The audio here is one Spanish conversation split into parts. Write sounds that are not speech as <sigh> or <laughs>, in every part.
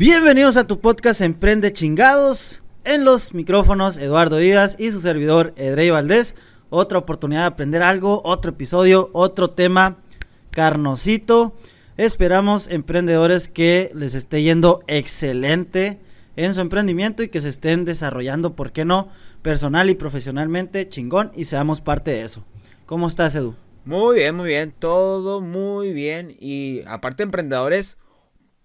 Bienvenidos a tu podcast Emprende chingados. En los micrófonos Eduardo Díaz y su servidor Edrey Valdés. Otra oportunidad de aprender algo, otro episodio, otro tema carnosito. Esperamos emprendedores que les esté yendo excelente en su emprendimiento y que se estén desarrollando, ¿por qué no? Personal y profesionalmente, chingón, y seamos parte de eso. ¿Cómo estás, Edu? Muy bien, muy bien, todo muy bien. Y aparte, emprendedores,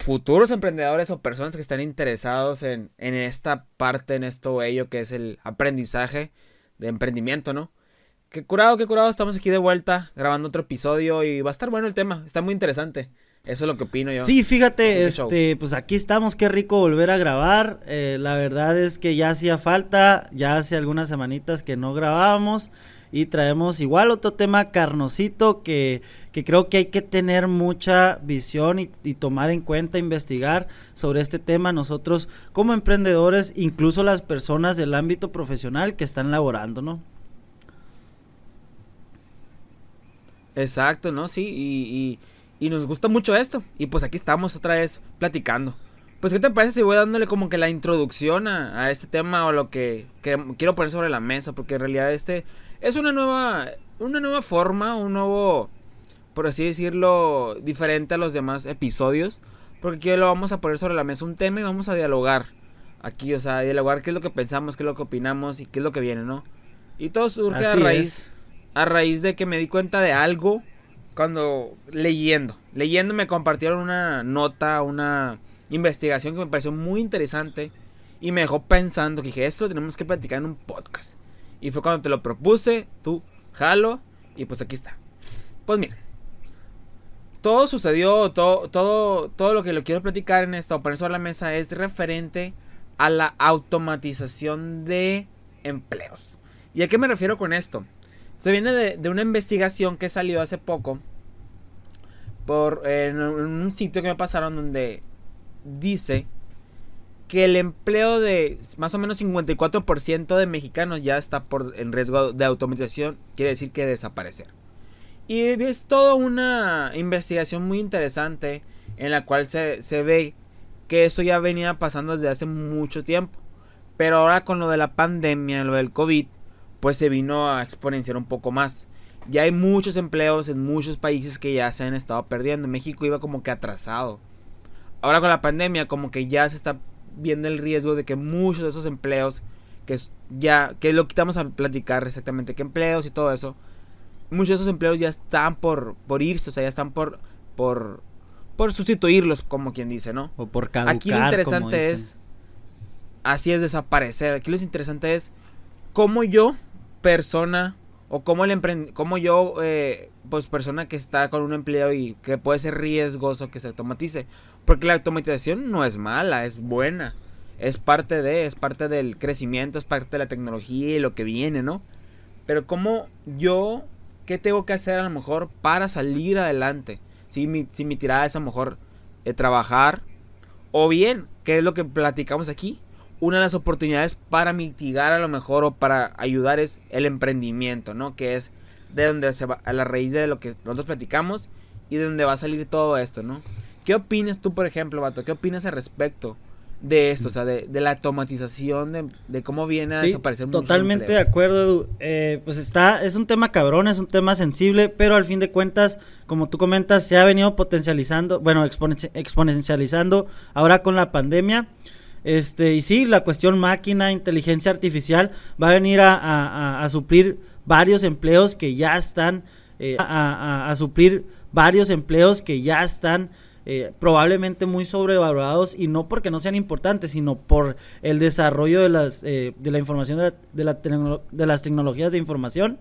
futuros emprendedores o personas que están interesados en, en esta parte, en esto bello que es el aprendizaje de emprendimiento, ¿no? Qué curado, qué curado, estamos aquí de vuelta grabando otro episodio y va a estar bueno el tema, está muy interesante. Eso es lo que opino yo. Sí, fíjate, este, pues aquí estamos, qué rico volver a grabar. Eh, la verdad es que ya hacía falta, ya hace algunas semanitas que no grabábamos y traemos igual otro tema carnosito que, que creo que hay que tener mucha visión y, tomar en cuenta, investigar sobre este tema nosotros como emprendedores, incluso las personas del ámbito profesional que están laborando, ¿no? Exacto, ¿no? Sí, y, y, nos gusta mucho esto. Y pues aquí estamos otra vez platicando. Pues, ¿qué te parece si voy dándole como que la introducción a, este tema o lo que, quiero poner sobre la mesa? Porque en realidad este es una nueva, una nueva forma, un nuevo, por así decirlo, diferente a los demás episodios. Porque aquí lo vamos a poner sobre la mesa un tema y vamos a dialogar aquí, o sea, dialogar qué es lo que pensamos, qué es lo que opinamos y qué es lo que viene, ¿no? Y todo surge a raíz a raíz de que me di cuenta de algo cuando leyendo. Leyendo me compartieron una nota, una investigación que me pareció muy interesante y me dejó pensando que dije, esto tenemos que platicar en un podcast. Y fue cuando te lo propuse, tú jalo y pues aquí está. Pues mira, todo sucedió, todo, todo, todo lo que lo quiero platicar en esta o poner sobre la mesa es referente a la automatización de empleos. ¿Y a qué me refiero con esto? Se viene de, una investigación que salió hace poco por en, un sitio que me pasaron donde dice que el empleo de más o menos 54% de mexicanos ya está por en riesgo de automatización, quiere decir que desaparecer. Y es toda una investigación muy interesante en la cual se, se ve que eso ya venía pasando desde hace mucho tiempo. Pero ahora con lo de la pandemia, lo del COVID, pues se vino a exponenciar un poco más. Ya hay muchos empleos en muchos países que ya se han estado perdiendo. México iba como que atrasado. Ahora con la pandemia como que ya se está viendo el riesgo de que muchos de esos empleos que ya que lo quitamos a platicar exactamente qué empleos y todo eso. Muchos de esos empleos ya están por por irse, o sea, ya están por por por sustituirlos como quien dice, ¿no? O por caducar, Aquí lo interesante es así es desaparecer. Aquí lo interesante es cómo yo persona o como el como yo eh, pues persona que está con un empleo y que puede ser riesgoso que se automatice porque la automatización no es mala es buena es parte de es parte del crecimiento es parte de la tecnología y lo que viene no pero como yo qué tengo que hacer a lo mejor para salir adelante si mi, si mi tirada es a lo mejor eh, trabajar o bien qué es lo que platicamos aquí una de las oportunidades para mitigar a lo mejor o para ayudar es el emprendimiento, ¿no? Que es de donde se va a la raíz de lo que nosotros platicamos y de donde va a salir todo esto, ¿no? ¿Qué opinas tú, por ejemplo, Vato? ¿Qué opinas al respecto de esto? O sea, de, la automatización, de, cómo viene a sí, desaparecer Totalmente de acuerdo, Edu. Eh, pues está, es un tema cabrón, es un tema sensible, pero al fin de cuentas, como tú comentas, se ha venido potencializando, bueno, exponencializando ahora con la pandemia. Este, y sí, la cuestión máquina, inteligencia artificial va a venir a, suplir varios empleos que ya están, eh, a, suplir varios empleos que ya están eh, probablemente muy sobrevalorados y no porque no sean importantes, sino por el desarrollo de las eh, de la información de, de, las tecnologías de información.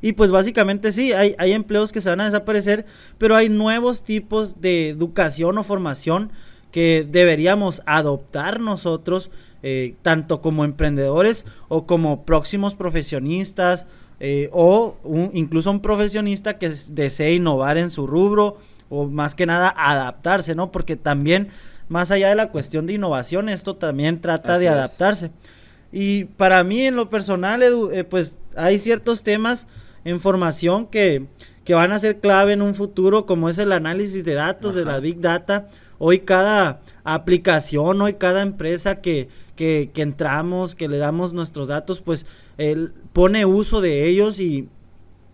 Y pues básicamente sí, hay, hay empleos que se van a desaparecer, pero hay nuevos tipos de educación o formación que deberíamos adoptar nosotros, eh, tanto como emprendedores o como próximos profesionistas, eh, o incluso un profesionista que desee innovar en su rubro o más que nada adaptarse, ¿no? Porque también, más allá de la cuestión de innovación, esto también trata de adaptarse. Y para mí, en lo personal, eh, pues hay ciertos temas en formación que, que van a ser clave en un futuro, como es el análisis de datos de la Big Data. Hoy cada aplicación, hoy cada empresa que, que, que entramos, que le damos nuestros datos, pues él pone uso de ellos y,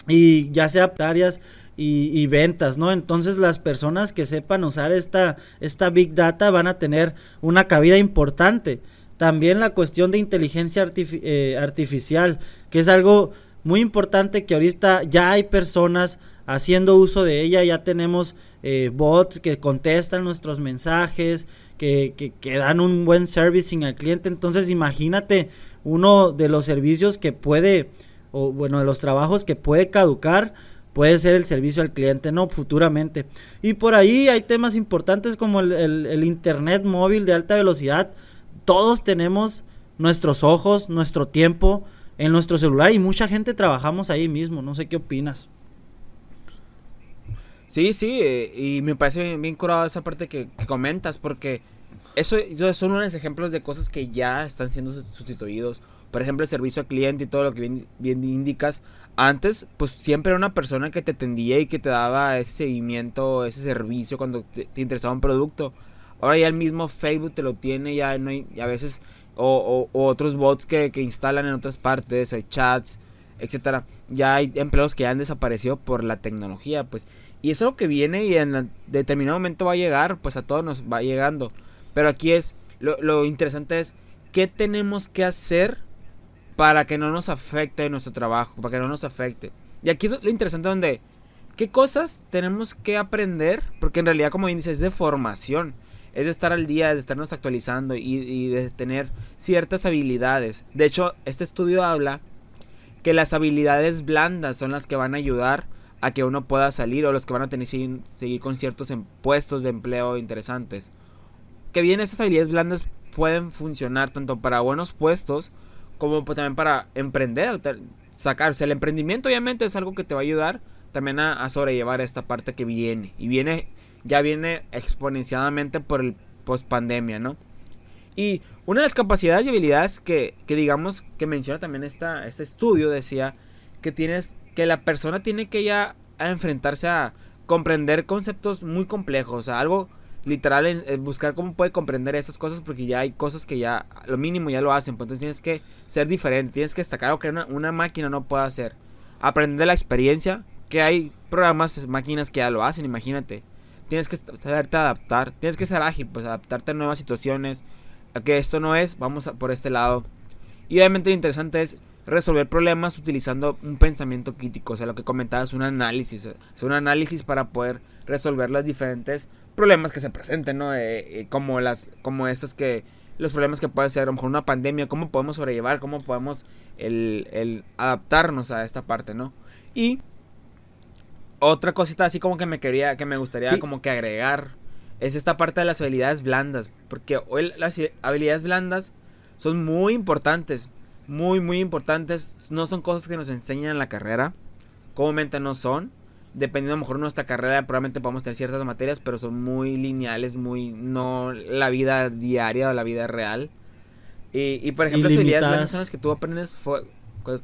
y ya sea áreas y, ventas, ¿no? Entonces las personas que sepan usar esta, esta Big Data van a tener una cabida importante. También la cuestión de inteligencia eh, artificial, que es algo muy importante que ahorita ya hay personas haciendo uso de ella, ya tenemos eh, bots que contestan nuestros mensajes, que, que, que, dan un buen servicing al cliente. Entonces imagínate uno de los servicios que puede, o bueno, de los trabajos que puede caducar, puede ser el servicio al cliente, no futuramente. Y por ahí hay temas importantes como el, Internet móvil de alta velocidad. Todos tenemos nuestros ojos, nuestro tiempo en nuestro celular y mucha gente trabajamos ahí mismo. No sé qué opinas. Sí, sí, eh, y me parece bien, bien curado esa parte que, comentas, porque eso, son unos ejemplos de cosas que ya están siendo sustituidos. Por ejemplo, el servicio al cliente y todo lo que bien, bien indicas. Antes, pues siempre era una persona que te atendía y que te daba ese seguimiento, ese servicio cuando te, interesaba un producto. Ahora ya el mismo Facebook te lo tiene, ya no hay, a veces, o, otros bots que, que, instalan en otras partes, hay chats, etcétera. Ya hay empleos que han desaparecido por la tecnología, pues. Y eso es lo que viene y en determinado momento va a llegar, pues a todos nos va llegando. Pero aquí es, lo, interesante es, ¿qué tenemos que hacer para que no nos afecte nuestro trabajo? Para que no nos afecte. Y aquí es lo interesante donde, ¿qué cosas tenemos que aprender? Porque en realidad, como dices, es de formación. Es de estar al día, de estarnos actualizando y, de tener ciertas habilidades. De hecho, este estudio habla que las habilidades blandas son las que van a ayudar a que uno pueda salir o los que van a tener que seguir, con ciertos puestos de empleo interesantes. Que bien esas habilidades blandas pueden funcionar tanto para buenos puestos como también para emprender, sacarse. El emprendimiento obviamente es algo que te va a ayudar también a, sobrellevar esta parte que viene. Y viene, ya viene exponencialmente por el post pandemia, ¿no? Y una de las capacidades y habilidades que, que digamos que menciona también esta, este estudio decía que tienes que la persona tiene que ya enfrentarse a comprender conceptos muy complejos, algo literal buscar cómo puede comprender esas cosas porque ya hay cosas que ya lo mínimo ya lo hacen, pues entonces tienes que ser diferente, tienes que destacar lo que una, máquina no puede hacer, aprender la experiencia, que hay programas, máquinas que ya lo hacen, imagínate, tienes que saberte adaptar, tienes que ser ágil, pues adaptarte a nuevas situaciones, a que esto no es, vamos por este lado, y obviamente lo interesante es resolver problemas utilizando un pensamiento crítico, o sea, lo que comentabas, un análisis, es un análisis para poder resolver los diferentes problemas que se presenten, ¿no? Eh, eh, como las, como estos que, los problemas que puede ser a lo mejor una pandemia, cómo podemos sobrellevar, cómo podemos el, el adaptarnos a esta parte, ¿no? Y otra cosita así como que me quería, que me gustaría como que agregar, es esta parte de las habilidades blandas, porque hoy las habilidades blandas son muy importantes muy, muy importantes. No son cosas que nos enseñan en la carrera. Comúnmente no son. Dependiendo a lo mejor de nuestra carrera, probablemente podamos tener ciertas materias, pero son muy lineales, muy. no la vida diaria o la vida real. Y, por ejemplo, las habilidades que tú aprendes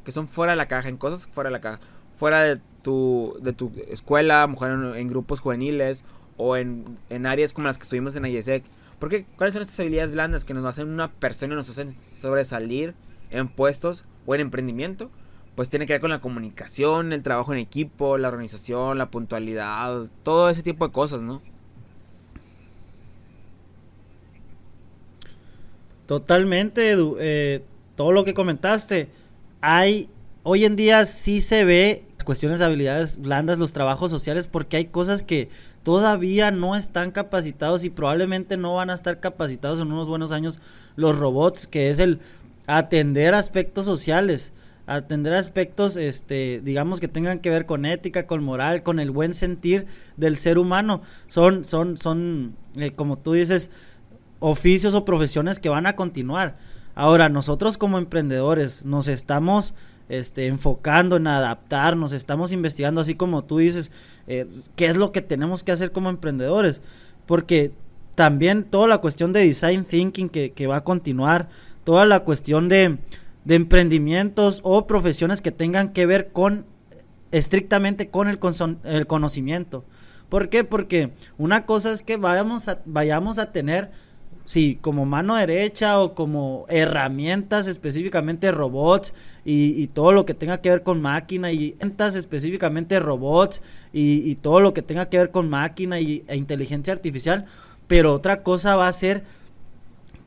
que son fuera de la caja, en cosas fuera de la caja. Fuera de tu, de tu escuela, a lo mejor en, grupos juveniles o en, en, áreas como las que estuvimos en IESEC. Porque, ¿cuáles son estas habilidades blandas que nos hacen una persona y nos hacen sobresalir en puestos o en emprendimiento, pues tiene que ver con la comunicación, el trabajo en equipo, la organización, la puntualidad, todo ese tipo de cosas, ¿no? Totalmente, eh, todo lo que comentaste. Hay, hoy en día sí se ve cuestiones de habilidades blandas, los trabajos sociales, porque hay cosas que todavía no están capacitados y probablemente no van a estar capacitados en unos buenos años los robots, que es el atender aspectos sociales, atender aspectos, este, digamos que tengan que ver con ética, con moral, con el buen sentir del ser humano. Son, son, son, eh, como tú dices, oficios o profesiones que van a continuar. Ahora, nosotros como emprendedores nos estamos este, enfocando en adaptarnos, estamos investigando, así como tú dices, eh, qué es lo que tenemos que hacer como emprendedores. Porque también toda la cuestión de design thinking que, que va a continuar, toda la cuestión de, de emprendimientos o profesiones que tengan que ver con estrictamente con el, el conocimiento. ¿Por qué? Porque una cosa es que vayamos a, vayamos a tener sí, como mano derecha o como herramientas específicamente robots y, todo lo que tenga que ver con máquina y herramientas específicamente robots y, todo lo que tenga que ver con máquina y, e inteligencia artificial, pero otra cosa va a ser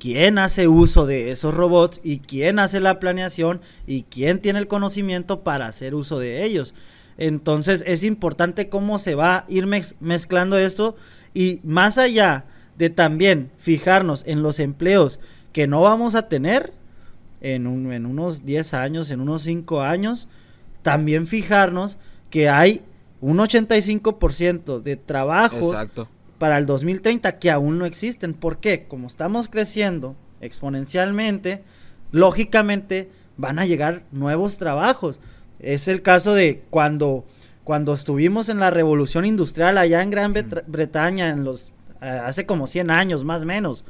quién hace uso de esos robots y quién hace la planeación y quién tiene el conocimiento para hacer uso de ellos. Entonces es importante cómo se va a ir mezclando esto y más allá de también fijarnos en los empleos que no vamos a tener en, unos 10 años, en unos 5 años, también fijarnos que hay un 85% de trabajos para el 2030 que aún no existen. ¿Por qué? Como estamos creciendo exponencialmente, lógicamente van a llegar nuevos trabajos. Es el caso de cuando, cuando estuvimos en la revolución industrial allá en Gran Bretaña en los hace como 100 años más o menos.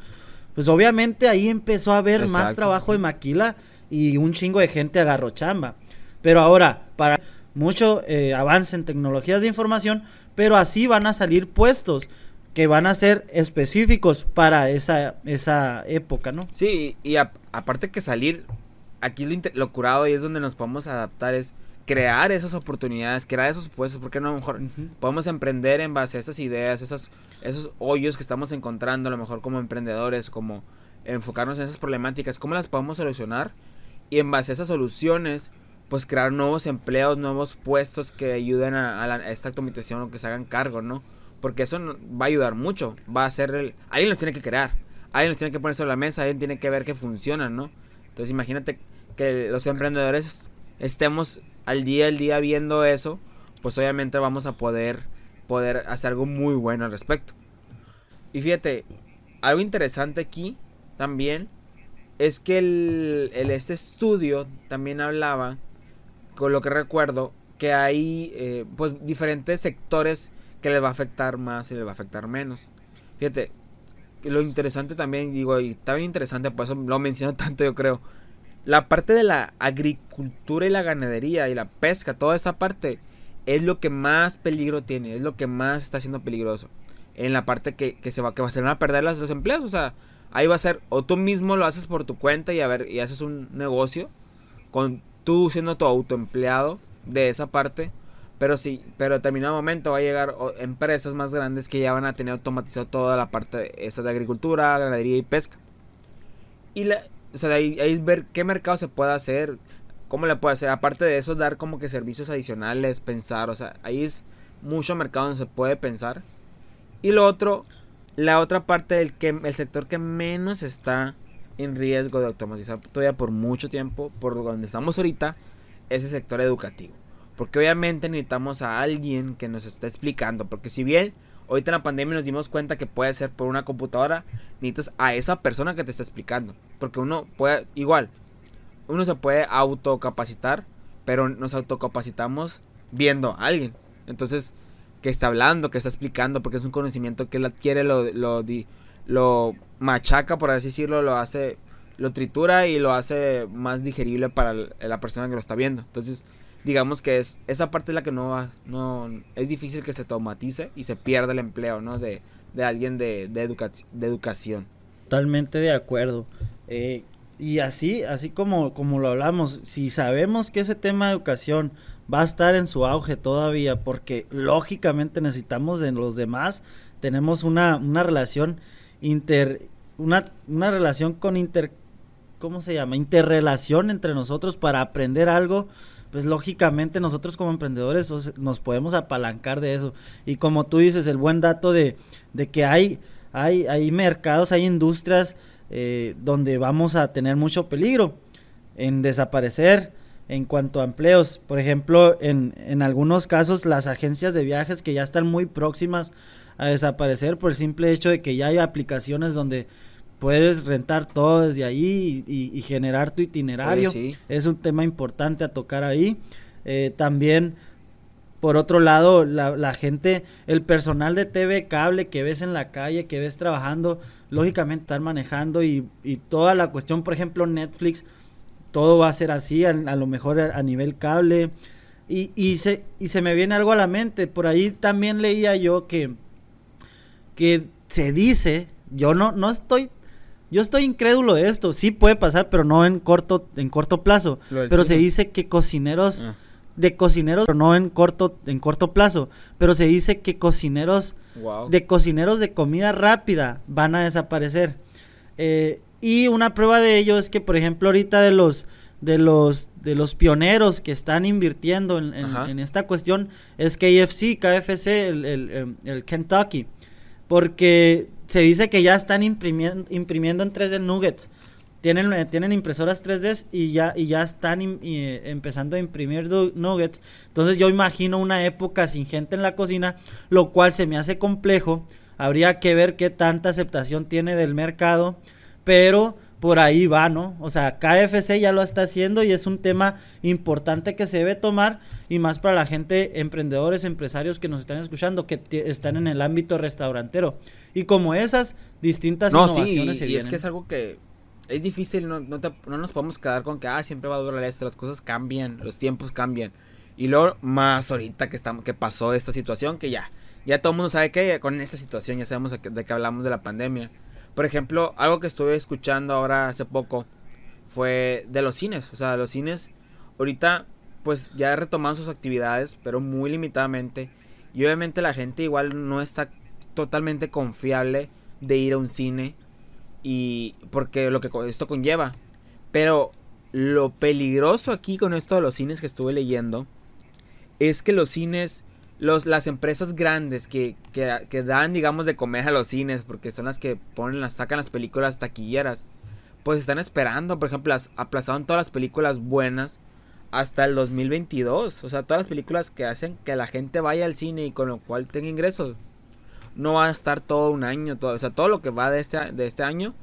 Pues obviamente ahí empezó a haber más trabajo de maquila y un chingo de gente agarró chamba. Pero ahora, para mucho eh, avance en tecnologías de información, pero así van a salir puestos que van a ser específicos para esa, esa época, ¿no? Sí, y aparte que salir, aquí lo, lo, curado y es donde nos podemos adaptar es crear esas oportunidades, crear esos puestos, porque no a lo mejor podemos emprender en base a esas ideas, esas, esos hoyos que estamos encontrando, a lo mejor como emprendedores, como enfocarnos en esas problemáticas, cómo las podemos solucionar y en base a esas soluciones, pues crear nuevos empleos, nuevos puestos que ayuden a, esta automatización o que se hagan cargo, ¿no? Porque eso va a ayudar mucho, va a ser el... Alguien los tiene que crear, alguien los tiene que poner sobre la mesa, alguien tiene que ver que funcionan, ¿no? Entonces imagínate que los emprendedores estemos al día al día viendo eso, pues obviamente vamos a poder poder hacer algo muy bueno al respecto. Y fíjate, algo interesante aquí también es que el, este estudio también hablaba, con lo que recuerdo, que hay eh, pues diferentes sectores que les va a afectar más y les va a afectar menos. Fíjate, lo interesante también, digo, y está bien interesante, por eso lo menciono <laughs> tanto yo creo, la parte de la agricultura y la ganadería y la pesca, toda esa parte es lo que más peligro tiene, es lo que más está siendo peligroso. En la parte que, se va, que va, se van a perder los, empleos, o sea, ahí va a ser, o tú mismo lo haces por tu cuenta y a ver, y haces un negocio, con tú siendo tu autoempleado de esa parte, pero sí, pero determinado momento va a llegar empresas más grandes que ya van a tener automatizado toda la parte esa de agricultura, ganadería y pesca. Y la, o sea, ahí, es ver qué mercado se puede hacer, cómo le puede hacer. Aparte de eso, dar como que servicios adicionales, pensar. O sea, ahí es mucho mercado donde se puede pensar. Y lo otro, la otra parte del que el sector que menos está en riesgo de automatizar todavía por mucho tiempo, por donde estamos ahorita, es el sector educativo. Porque obviamente necesitamos a alguien que nos esté explicando. Porque si bien Ahorita en la pandemia nos dimos cuenta que puede ser por una computadora. Necesitas a esa persona que te está explicando. Porque uno puede, igual, uno se puede autocapacitar, pero nos autocapacitamos viendo a alguien. Entonces, que está hablando, que está explicando, porque es un conocimiento que él adquiere, lo, lo, lo machaca, por así decirlo, lo hace, lo tritura y lo hace más digerible para la persona que lo está viendo. Entonces, digamos que es esa parte la que no va, no es difícil que se automatice y se pierda el empleo, ¿no? De, de alguien de, de, de educación. Totalmente de acuerdo. Eh, y así, así como, como lo hablamos, si sabemos que ese tema de educación va a estar en su auge todavía, porque lógicamente necesitamos de los demás, tenemos una, una relación inter, una, una relación con inter, ¿cómo se llama? Interrelación entre nosotros para aprender algo pues lógicamente nosotros como emprendedores nos podemos apalancar de eso. Y como tú dices, el buen dato de, de que hay, hay, hay mercados, hay industrias eh, donde vamos a tener mucho peligro en desaparecer, en cuanto a empleos. Por ejemplo, en, en algunos casos las agencias de viajes que ya están muy próximas a desaparecer por el simple hecho de que ya hay aplicaciones donde puedes rentar todo desde ahí y, generar tu itinerario. Es un tema importante a tocar ahí. Eh, también, por otro lado, la, gente, el personal de TV cable que ves en la calle, que ves trabajando, lógicamente están manejando y, y toda la cuestión, por ejemplo, Netflix, todo va a ser así, a, lo mejor a, nivel cable. Y, y, se, y se me viene algo a la mente, por ahí también leía yo que, que se dice, yo no, no estoy yo estoy incrédulo de esto. Sí puede pasar, pero no en corto, en corto plazo. Pero se dice que cocineros, ah. de cocineros, pero no en corto, en corto plazo. Pero se dice que cocineros, de cocineros de comida rápida van a desaparecer. Eh, y una prueba de ello es que, por ejemplo, ahorita de los de los de los pioneros que están invirtiendo en, esta cuestión es KFC, KFC, el, el, el Kentucky. Porque se dice que ya están imprimiendo, imprimiendo en 3D nuggets. Tienen, eh, tienen impresoras 3D y ya, y ya están eh, empezando a imprimir nuggets. Entonces yo imagino una época sin gente en la cocina, lo cual se me hace complejo. Habría que ver qué tanta aceptación tiene del mercado. Pero por ahí va, ¿no? O sea, KFC ya lo está haciendo y es un tema importante que se debe tomar y más para la gente, emprendedores, empresarios que nos están escuchando, que están en el ámbito restaurantero. Y como esas distintas innovaciones sí, y, es que es algo que es difícil, no, no, no, nos podemos quedar con que, ah, siempre va a durar esto, las cosas cambian, los tiempos cambian. Y luego, más ahorita que, estamos, que pasó esta situación, que ya, ya todo el mundo sabe que con esta situación ya sabemos de qué hablamos de la pandemia por ejemplo, algo que estuve escuchando ahora hace poco fue de los cines. O sea, los cines ahorita pues ya retomado sus actividades, pero muy limitadamente. Y obviamente la gente igual no está totalmente confiable de ir a un cine y porque lo que esto conlleva. Pero lo peligroso aquí con esto de los cines que estuve leyendo es que los cines los, las empresas grandes que, que, dan, digamos, de comer a los cines, porque son las que ponen, las, sacan las películas taquilleras, pues están esperando, por ejemplo, las, aplazaron todas las películas buenas hasta el 2022. O sea, todas las películas que hacen que la gente vaya al cine y con lo cual tenga ingresos. No va a estar todo un año, todo, o sea, todo lo que va de este, de este año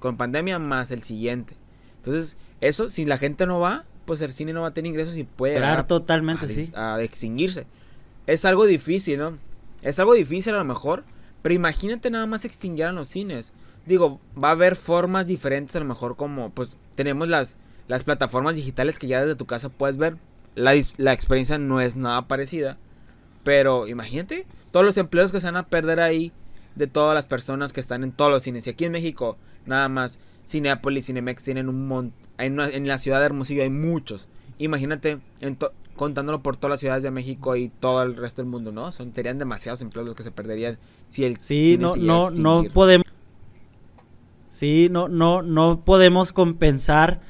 con pandemia más el siguiente. Entonces, eso, si la gente no va, pues el cine no va a tener ingresos y puede... totalmente, sí. A extinguirse es algo difícil, ¿no? Es algo difícil a lo mejor, pero imagínate nada más extinguir los cines. Digo, va a haber formas diferentes a lo mejor como, pues, tenemos las, las plataformas digitales que ya desde tu casa puedes ver. La, la experiencia no es nada parecida. Pero imagínate, todos los empleos que se van a perder ahí de todas las personas que están en todos los cines. Y aquí en México, nada más, Cinepolis, Cinemex tienen un montón. En, en, la ciudad de Hermosillo hay muchos. Imagínate, en contándolo por todas las ciudades de México y todo el resto del mundo, ¿no? Son, serían demasiados empleos los que se perderían si el Sí, no, no, no podemos. Sí, no, no, no podemos compensar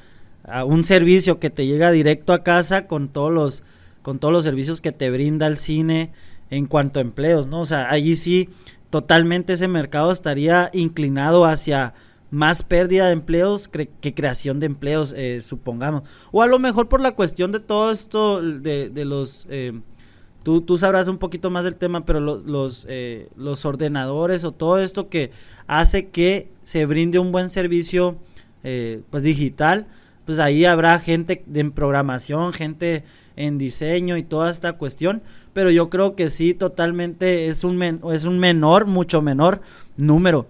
a un servicio que te llega directo a casa con todos los, con todos los servicios que te brinda el cine en cuanto a empleos, ¿no? O sea, allí sí totalmente ese mercado estaría inclinado hacia más pérdida de empleos que creación de empleos, eh, supongamos. O a lo mejor por la cuestión de todo esto, de, de los... Eh, tú, tú sabrás un poquito más del tema, pero los, los, eh, los ordenadores o todo esto que hace que se brinde un buen servicio pues digital, pues ahí habrá gente en programación, gente en diseño y toda esta cuestión, pero yo creo que sí, totalmente es un, es un menor, mucho menor número.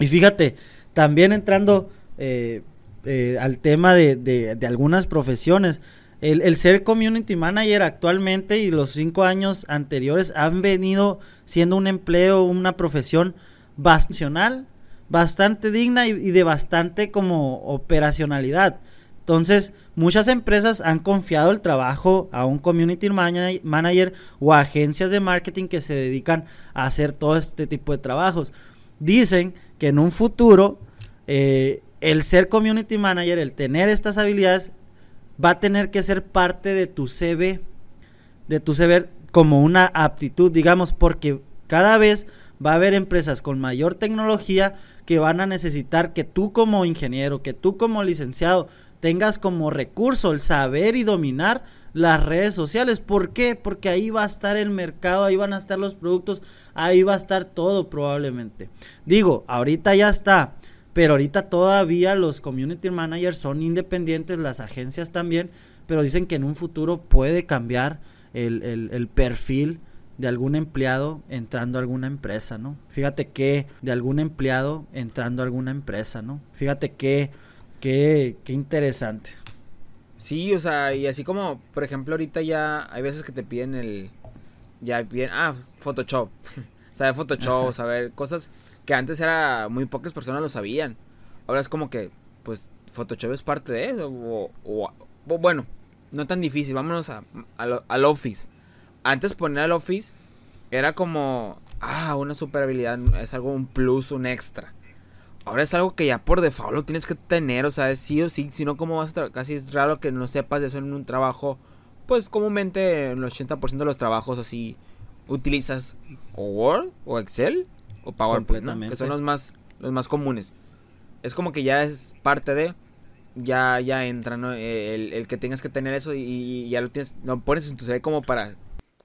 Y fíjate, también entrando eh, eh, al tema de, algunas profesiones, el, ser community manager actualmente y los cinco años anteriores han venido siendo un empleo, una profesión bastante, bastante digna y, de bastante como operacionalidad. Entonces, muchas empresas han confiado el trabajo a un community manager o a agencias de marketing que se dedican a hacer todo este tipo de trabajos. Dicen que en un futuro eh, el ser community manager, el tener estas habilidades, va a tener que ser parte de tu CV, de tu CV como una aptitud, digamos, porque cada vez va a haber empresas con mayor tecnología que van a necesitar que tú como ingeniero, que tú como licenciado tengas como recurso el saber y dominar las redes sociales. ¿Por qué? Porque ahí va a estar el mercado, ahí van a estar los productos, ahí va a estar todo probablemente. Digo, ahorita ya está, pero ahorita todavía los community managers son independientes, las agencias también, pero dicen que en un futuro puede cambiar el, el perfil de algún empleado entrando a alguna empresa, ¿no? Fíjate que de algún empleado entrando a alguna empresa, ¿no? Fíjate que, qué interesante. Sí, o sea, y así como, por ejemplo, ahorita ya hay veces que te piden el, ya bien, ah, Photoshop, <laughs> saber Photoshop, saber cosas que antes era muy pocas personas lo sabían. Ahora es como que, pues, Photoshop es parte de eso, o, o, bueno, no tan difícil, vámonos a, al Office antes poner al Office era como, ah, una super habilidad, es algo, un plus, un extra. Ahora es algo que ya por default lo tienes que tener, o sea, es sí o sí, si no, ¿cómo vas a Casi es raro que no sepas de eso en un trabajo. Pues comúnmente en el 80% de los trabajos así utilizas o Word o Excel o PowerPoint, ¿no? que son los más, los más comunes. Es como que ya es parte de, ya, ya entra, ¿no? El, el que tengas que tener eso y, y, ya lo tienes, lo pones en tu CV como para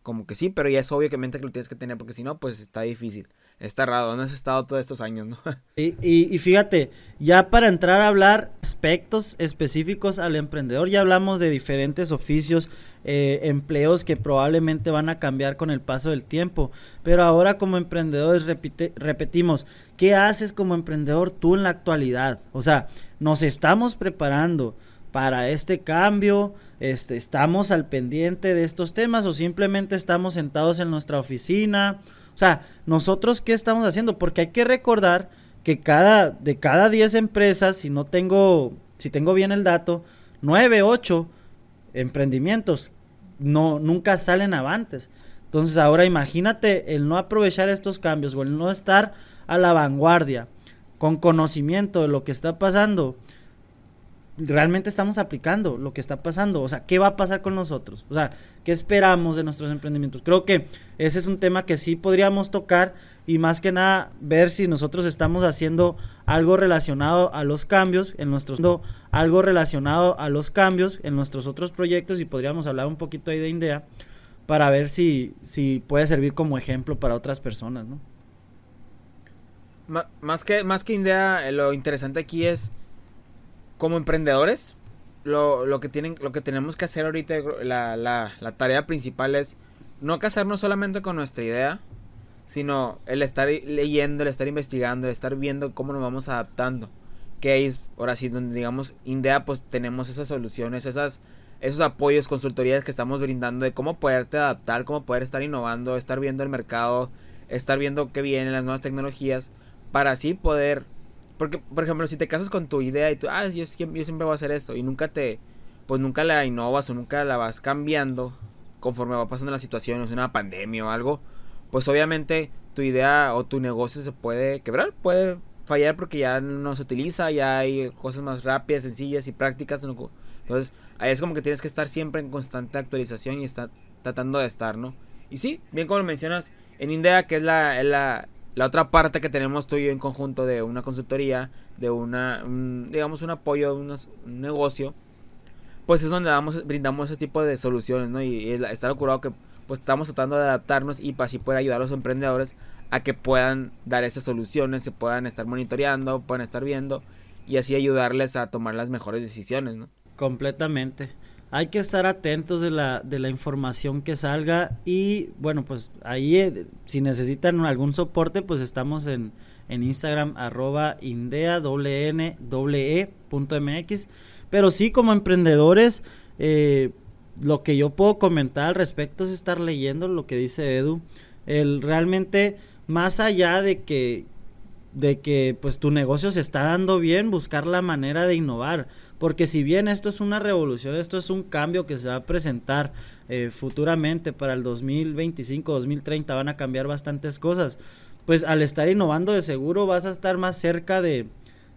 como que sí, pero ya es obviamente que lo tienes que tener, porque si no, pues está difícil. Está raro, ¿dónde has estado todos estos años, no? <laughs> y, y, fíjate, ya para entrar a hablar aspectos específicos al emprendedor, ya hablamos de diferentes oficios, eh, empleos que probablemente van a cambiar con el paso del tiempo. Pero ahora como emprendedores repetimos, ¿qué haces como emprendedor tú en la actualidad? O sea, nos estamos preparando para este cambio? Este, ¿Estamos al pendiente de estos temas o simplemente estamos sentados en nuestra oficina? O sea, nosotros qué estamos haciendo? Porque hay que recordar que cada de cada 10 empresas, si no tengo si tengo bien el dato, 9, 8 emprendimientos no nunca salen avantes. Entonces, ahora imagínate el no aprovechar estos cambios o el no estar a la vanguardia con conocimiento de lo que está pasando realmente estamos aplicando lo que está pasando. O sea, ¿qué va a pasar con nosotros? O sea, ¿qué esperamos de nuestros emprendimientos? Creo que ese es un tema que sí podríamos tocar y más que nada ver si nosotros estamos haciendo algo relacionado a los cambios en nuestros algo relacionado a los cambios en nuestros otros proyectos y podríamos hablar un poquito ahí de INDEA para ver si, si puede servir como ejemplo para otras personas, ¿no? más que más que eh, lo interesante aquí es como emprendedores, lo, lo, que tienen, lo que tenemos que hacer ahorita, la, la, la tarea principal es no casarnos solamente con nuestra idea, sino el estar leyendo, el estar investigando, el estar viendo cómo nos vamos adaptando. Que es, ahora sí, donde digamos, INDEA, pues tenemos esas soluciones, esas, esos apoyos, consultorías que estamos brindando de cómo poderte adaptar, cómo poder estar innovando, estar viendo el mercado, estar viendo qué vienen las nuevas tecnologías, para así poder porque, por ejemplo, si te casas con tu idea y tú, ah, yo, siempre voy a hacer esto y nunca te, pues nunca la innovas o nunca la vas cambiando conforme va pasando la situación, es una pandemia o algo, pues obviamente tu idea o tu negocio se puede quebrar, puede fallar porque ya no se utiliza, ya hay cosas más rápidas, sencillas y prácticas. Entonces, ahí es como que tienes que estar siempre en constante actualización y estar tratando de estar, ¿no? Y sí, bien como lo mencionas, en INDEA, que es la, la, la otra parte que tenemos tú y yo en conjunto de una consultoría, de una, digamos, un apoyo, un, un negocio, pues es donde damos, brindamos ese tipo de soluciones, ¿no? Y, está locurado que pues estamos tratando de adaptarnos y para así poder ayudar a los emprendedores a que puedan dar esas soluciones, se puedan estar monitoreando, puedan estar viendo y así ayudarles a tomar las mejores decisiones, ¿no? Completamente hay que estar atentos de la, de la información que salga y bueno, pues ahí eh, si necesitan algún soporte, pues estamos en, en Instagram arroba indea e punto mx. Pero sí como emprendedores, eh, lo que yo puedo comentar al respecto es estar leyendo lo que dice Edu. El realmente, más allá de que de que pues tu negocio se está dando bien, buscar la manera de innovar. Porque si bien esto es una revolución, esto es un cambio que se va a presentar eh, futuramente para el 2025, 2030, van a cambiar bastantes cosas. Pues al estar innovando de seguro vas a estar más cerca de,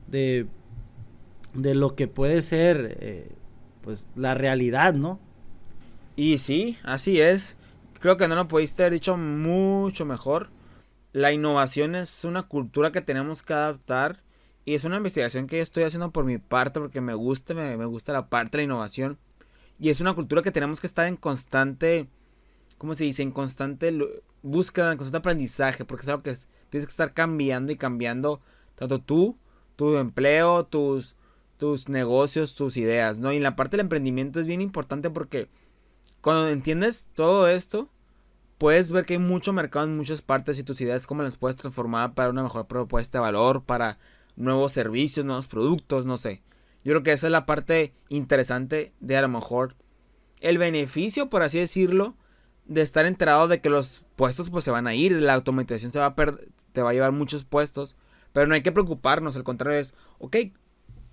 de, de lo que puede ser eh, pues la realidad, ¿no? Y sí, así es. Creo que no lo pudiste haber dicho mucho mejor la innovación es una cultura que tenemos que adaptar Y es una investigación que estoy haciendo por mi parte porque me gusta, me, me gusta la parte de la innovación. Y es una cultura que tenemos que estar en constante, ¿cómo se dice? En constante búsqueda, en constante aprendizaje, porque es algo que tienes que estar cambiando y cambiando tanto tú, tu empleo, tus, tus negocios, tus ideas, ¿no? Y la parte del emprendimiento es bien importante porque cuando entiendes todo esto, puedes ver que hay mucho mercado en muchas partes y tus ideas cómo las puedes transformar para una mejor propuesta de valor, para nuevos servicios, nuevos productos, no sé. Yo creo que esa es la parte interesante de a lo mejor el beneficio, por así decirlo, de estar enterado de que los puestos pues se van a ir, la automatización se va a te va a llevar muchos puestos, pero no hay que preocuparnos, al contrario es, ok,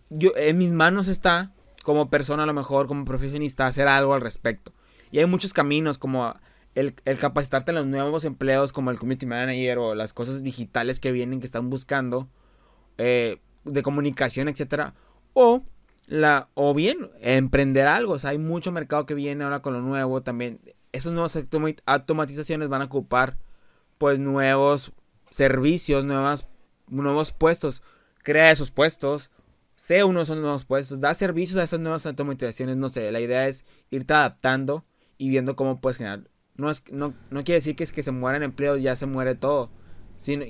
yo en mis manos está como persona a lo mejor, como profesionista, hacer algo al respecto. Y hay muchos caminos como el, capacitarte en los nuevos empleos como el community manager o las cosas digitales que vienen que están buscando eh, de comunicación, etcétera. O la o bien emprender algo, o sea, hay mucho mercado que viene ahora con lo nuevo también. Esas nuevas automatizaciones van a ocupar pues nuevos servicios, nuevos puestos. Crea esos puestos, sé uno de esos nuevos puestos, da servicios a esas nuevas automatizaciones, no sé, la idea es irte adaptando y viendo cómo puedes generar. No, es, no, no quiere decir que es que se mueran empleos, ya se muere todo.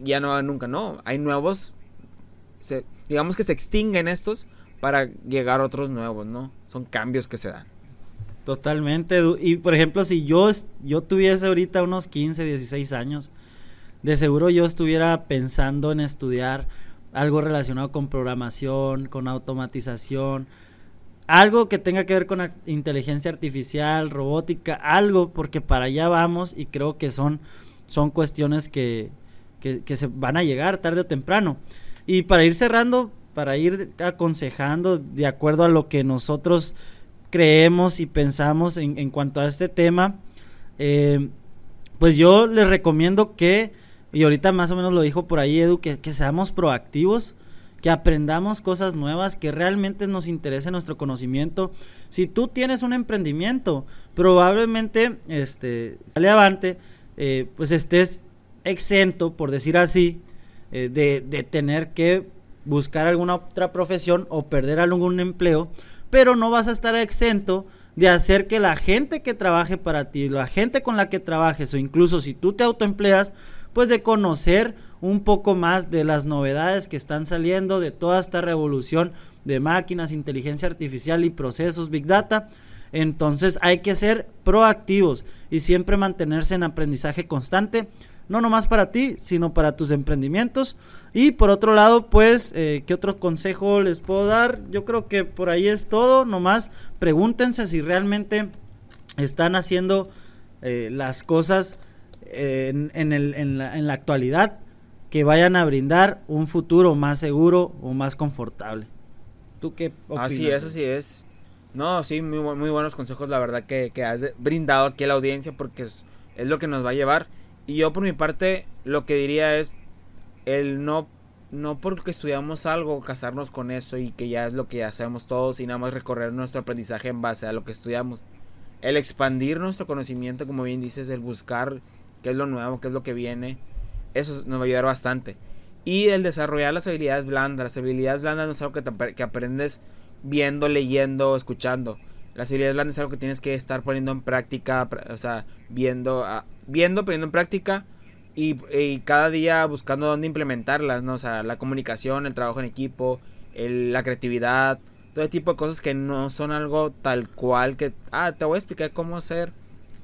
ya no va nunca, no. Hay nuevos. Digamos que se extinguen estos para llegar a otros nuevos, ¿no? Son cambios que se dan. Totalmente. Y por ejemplo, si yo, yo tuviese ahorita unos 15, 16 años, de seguro yo estuviera pensando en estudiar algo relacionado con programación, con automatización, algo que tenga que ver con inteligencia artificial, robótica, algo, porque para allá vamos y creo que son, son cuestiones que, que, se van a llegar tarde o temprano. Y para ir cerrando, para ir aconsejando de acuerdo a lo que nosotros creemos y pensamos en, en cuanto a este tema, eh, pues yo les recomiendo que, y ahorita más o menos lo dijo por ahí Edu, que, seamos proactivos que aprendamos cosas nuevas, que realmente nos interese nuestro conocimiento. Si tú tienes un emprendimiento, probablemente este, sale avante, eh, pues estés exento, por decir así, eh, de, de tener que buscar alguna otra profesión o perder algún empleo, pero no vas a estar exento de hacer que la gente que trabaje para ti, la gente con la que trabajes o incluso si tú te autoempleas, pues de conocer un poco más de las novedades que están saliendo de toda esta revolución de máquinas, inteligencia artificial y procesos Big Data. Entonces hay que ser proactivos y siempre mantenerse en aprendizaje constante, no nomás para ti, sino para tus emprendimientos. Y por otro lado, pues, eh, ¿qué otro consejo les puedo dar? Yo creo que por ahí es todo, nomás pregúntense si realmente están haciendo eh, las cosas en, el, en, la, en la actualidad que vayan a brindar un futuro más seguro o más confortable. ¿Tú qué opinas? Así es, así es. No, sí, muy, muy buenos consejos, la verdad, que, que has brindado aquí a la audiencia porque es, es, lo que nos va a llevar. Y yo por mi parte, lo que diría es el no, no porque estudiamos algo, casarnos con eso y que ya es lo que ya sabemos todos y nada más recorrer nuestro aprendizaje en base a lo que estudiamos. El expandir nuestro conocimiento, como bien dices, el buscar qué es lo nuevo, qué es lo que viene eso nos va a ayudar bastante. Y el desarrollar las habilidades blandas. Las habilidades blandas no es algo que, que aprendes viendo, leyendo, escuchando. Las habilidades blandas es algo que tienes que estar poniendo en práctica, o sea, viendo, viendo, poniendo en práctica y, cada día buscando dónde implementarlas, ¿no? O sea, la comunicación, el trabajo en equipo, la creatividad, todo tipo de cosas que no son algo tal cual que, ah, te voy a explicar cómo hacer,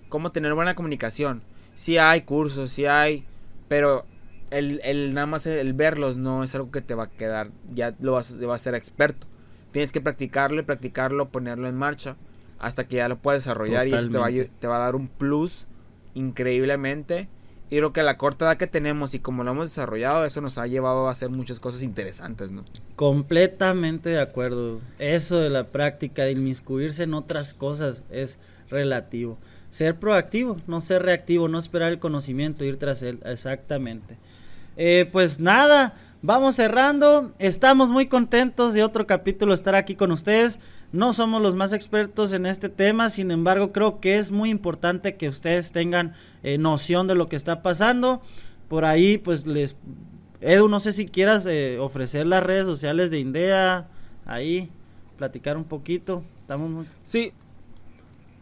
cómo tener buena comunicación. Si hay cursos, si hay pero el, el, nada más el verlos no es algo que te va a quedar, ya lo vas, a ser experto. Tienes que practicarlo y practicarlo, ponerlo en marcha hasta que ya lo puedas desarrollar y eso te va, a, te va a dar un plus increíblemente. Y creo que la corta edad que tenemos y como lo hemos desarrollado, eso nos ha llevado a hacer muchas cosas interesantes, ¿no? Completamente de acuerdo. Eso de la práctica, de inmiscuirse en otras cosas, es relativo ser proactivo, no ser reactivo, no esperar el conocimiento, ir tras él, exactamente. Eh, pues nada, vamos cerrando, estamos muy contentos de otro capítulo estar aquí con ustedes. No somos los más expertos en este tema, sin embargo creo que es muy importante que ustedes tengan eh, noción de lo que está pasando. Por ahí pues les Edu, no sé si quieras eh, ofrecer las redes sociales de Indea, ahí, platicar un poquito. Estamos muy... Sí,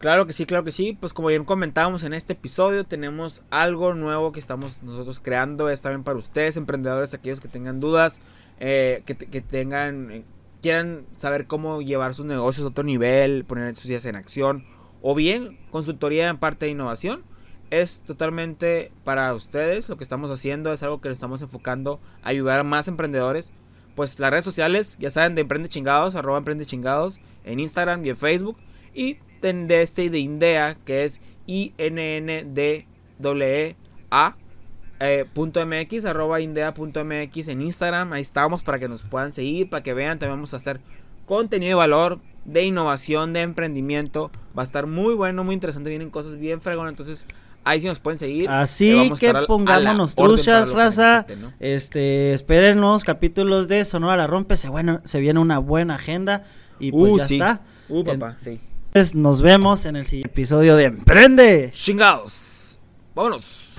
claro que sí, claro que sí. Pues como bien comentábamos en este episodio, tenemos algo nuevo que estamos nosotros creando. Es también para ustedes, emprendedores, aquellos que tengan dudas, eh, que, que, tengan, eh, quieran saber cómo llevar sus negocios a otro nivel, poner sus ideas en acción, o bien consultoría en parte de innovación es totalmente para ustedes. Lo que estamos haciendo es algo que le estamos enfocando a ayudar a más emprendedores. Pues las redes sociales, ya saben, de Emprende Chingados, arroba Emprende Chingados, en Instagram y en Facebook. Y de este de Indea, que es i n n d e a eh, punto mx, arroba indea.mx en Instagram. Ahí estamos para que nos puedan seguir, para que vean. También vamos a hacer contenido de valor, de innovación, de emprendimiento. Va a estar muy bueno, muy interesante. Vienen cosas bien fregonas. Entonces, Ahí sí nos pueden seguir. Así que pongámonos truchas, raza. Este, esperen los capítulos de Sonora la rompe. Se, bueno, se viene una buena agenda. Y pues uh, ya está. Uh, papá, sí. Pues nos vemos en el siguiente episodio de Emprende. Chingados. Vámonos.